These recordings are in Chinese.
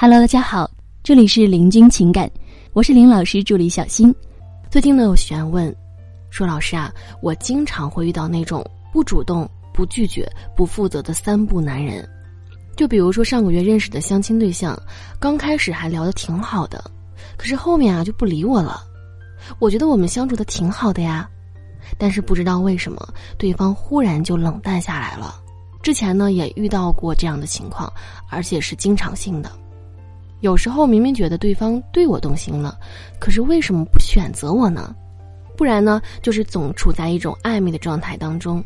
Hello，大家好，这里是林君情感，我是林老师助理小新。最近呢有学员问，说老师啊，我经常会遇到那种不主动、不拒绝、不负责的三不男人。就比如说上个月认识的相亲对象，刚开始还聊得挺好的，可是后面啊就不理我了。我觉得我们相处的挺好的呀，但是不知道为什么对方忽然就冷淡下来了。之前呢也遇到过这样的情况，而且是经常性的。有时候明明觉得对方对我动心了，可是为什么不选择我呢？不然呢，就是总处在一种暧昧的状态当中，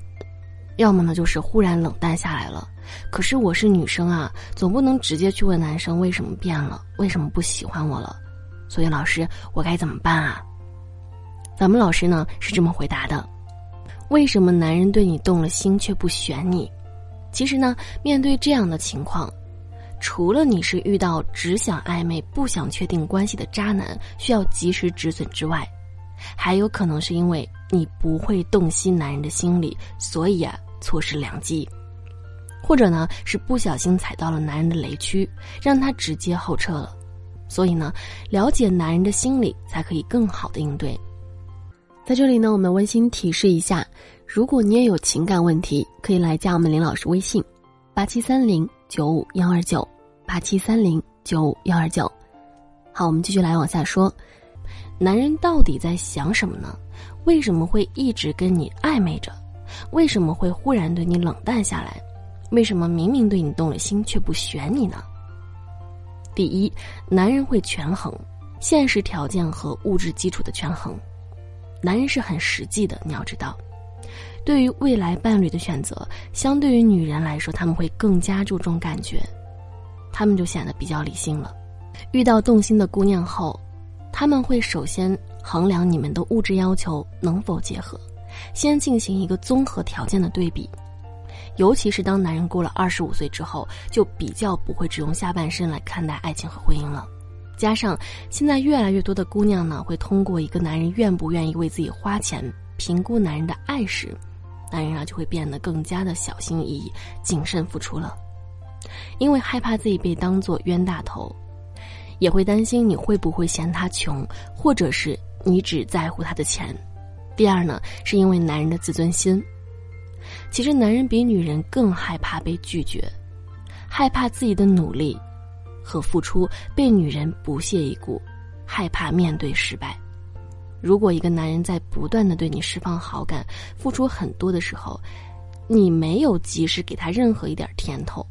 要么呢就是忽然冷淡下来了。可是我是女生啊，总不能直接去问男生为什么变了，为什么不喜欢我了。所以老师，我该怎么办啊？咱们老师呢是这么回答的：为什么男人对你动了心却不选你？其实呢，面对这样的情况。除了你是遇到只想暧昧不想确定关系的渣男，需要及时止损之外，还有可能是因为你不会洞悉男人的心理，所以啊错失良机，或者呢是不小心踩到了男人的雷区，让他直接后撤了。所以呢，了解男人的心理才可以更好的应对。在这里呢，我们温馨提示一下，如果你也有情感问题，可以来加我们林老师微信：八七三零九五幺二九。八七三零九五幺二九，好，我们继续来往下说，男人到底在想什么呢？为什么会一直跟你暧昧着？为什么会忽然对你冷淡下来？为什么明明对你动了心却不选你呢？第一，男人会权衡现实条件和物质基础的权衡，男人是很实际的，你要知道，对于未来伴侣的选择，相对于女人来说，他们会更加注重感觉。他们就显得比较理性了。遇到动心的姑娘后，他们会首先衡量你们的物质要求能否结合，先进行一个综合条件的对比。尤其是当男人过了二十五岁之后，就比较不会只用下半身来看待爱情和婚姻了。加上现在越来越多的姑娘呢，会通过一个男人愿不愿意为自己花钱评估男人的爱时，男人啊就会变得更加的小心翼翼、谨慎付出了。因为害怕自己被当做冤大头，也会担心你会不会嫌他穷，或者是你只在乎他的钱。第二呢，是因为男人的自尊心。其实男人比女人更害怕被拒绝，害怕自己的努力和付出被女人不屑一顾，害怕面对失败。如果一个男人在不断的对你释放好感、付出很多的时候，你没有及时给他任何一点甜头。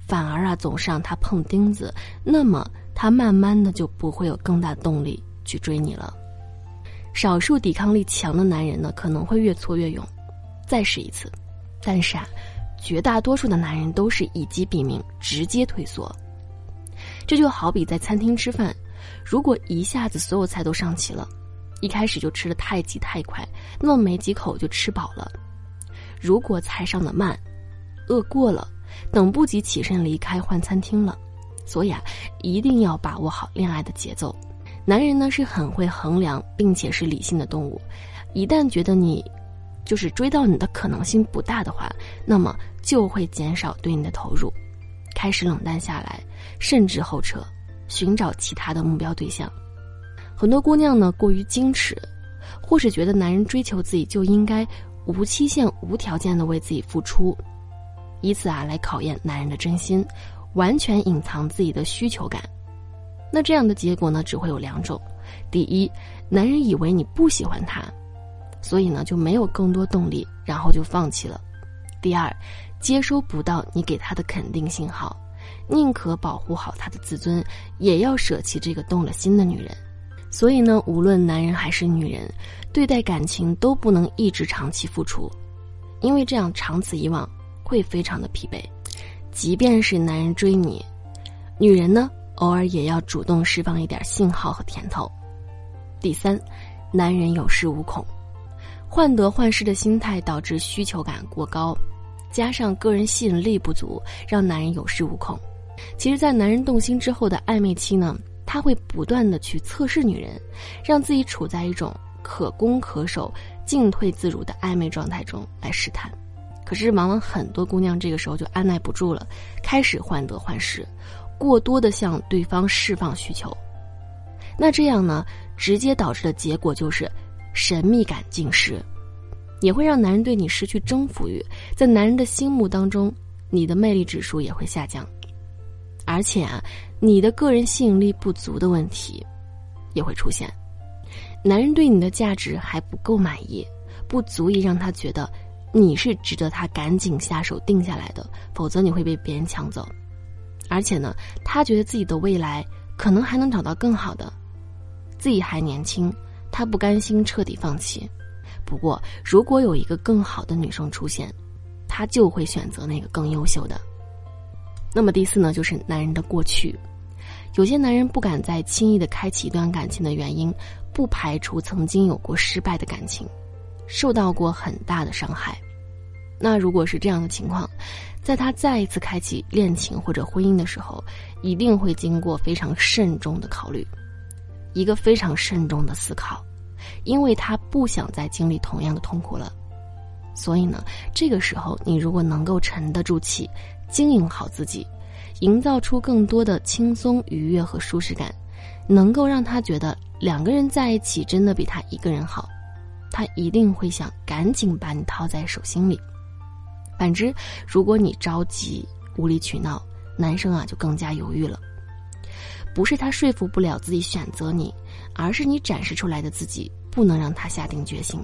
反而啊，总是让他碰钉子，那么他慢慢的就不会有更大动力去追你了。少数抵抗力强的男人呢，可能会越挫越勇，再试一次。但是啊，绝大多数的男人都是以机毙命，直接退缩。这就好比在餐厅吃饭，如果一下子所有菜都上齐了，一开始就吃的太急太快，那么没几口就吃饱了。如果菜上的慢，饿过了。等不及起身离开换餐厅了，所以啊，一定要把握好恋爱的节奏。男人呢是很会衡量并且是理性的动物，一旦觉得你就是追到你的可能性不大的话，那么就会减少对你的投入，开始冷淡下来，甚至后撤，寻找其他的目标对象。很多姑娘呢过于矜持，或是觉得男人追求自己就应该无期限、无条件的为自己付出。以此啊来考验男人的真心，完全隐藏自己的需求感，那这样的结果呢只会有两种：第一，男人以为你不喜欢他，所以呢就没有更多动力，然后就放弃了；第二，接收不到你给他的肯定信号，宁可保护好他的自尊，也要舍弃这个动了心的女人。所以呢，无论男人还是女人，对待感情都不能一直长期付出，因为这样长此以往。会非常的疲惫，即便是男人追你，女人呢偶尔也要主动释放一点信号和甜头。第三，男人有恃无恐，患得患失的心态导致需求感过高，加上个人吸引力不足，让男人有恃无恐。其实，在男人动心之后的暧昧期呢，他会不断的去测试女人，让自己处在一种可攻可守、进退自如的暧昧状态中来试探。可是，往往很多姑娘这个时候就按耐不住了，开始患得患失，过多的向对方释放需求。那这样呢，直接导致的结果就是神秘感尽失，也会让男人对你失去征服欲，在男人的心目当中，你的魅力指数也会下降，而且啊，你的个人吸引力不足的问题也会出现，男人对你的价值还不够满意，不足以让他觉得你是值得他赶紧下手定下来的，否则你会被别人抢走，而且呢，他觉得自己的未来可能还能找到更好的。自己还年轻，他不甘心彻底放弃。不过，如果有一个更好的女生出现，他就会选择那个更优秀的。那么第四呢，就是男人的过去。有些男人不敢再轻易的开启一段感情的原因，不排除曾经有过失败的感情，受到过很大的伤害。那如果是这样的情况，在他再一次开启恋情或者婚姻的时候，一定会经过非常慎重的考虑。一个非常慎重的思考，因为他不想再经历同样的痛苦了。所以呢，这个时候你如果能够沉得住气，经营好自己，营造出更多的轻松、愉悦和舒适感，能够让他觉得两个人在一起真的比他一个人好，他一定会想赶紧把你掏在手心里。反之，如果你着急、无理取闹，男生啊就更加犹豫了。不是他说服不了自己选择你，而是你展示出来的自己不能让他下定决心。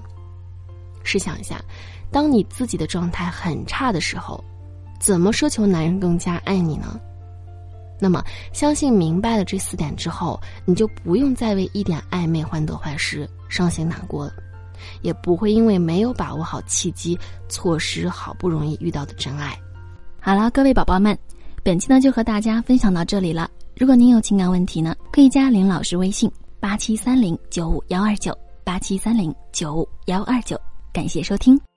试想一下，当你自己的状态很差的时候，怎么奢求男人更加爱你呢？那么，相信明白了这四点之后，你就不用再为一点暧昧患得患失、伤心难过了，也不会因为没有把握好契机，错失好不容易遇到的真爱。好了，各位宝宝们，本期呢就和大家分享到这里了。如果您有情感问题呢，可以加林老师微信八七三零九五幺二九八七三零九五幺二九，感谢收听。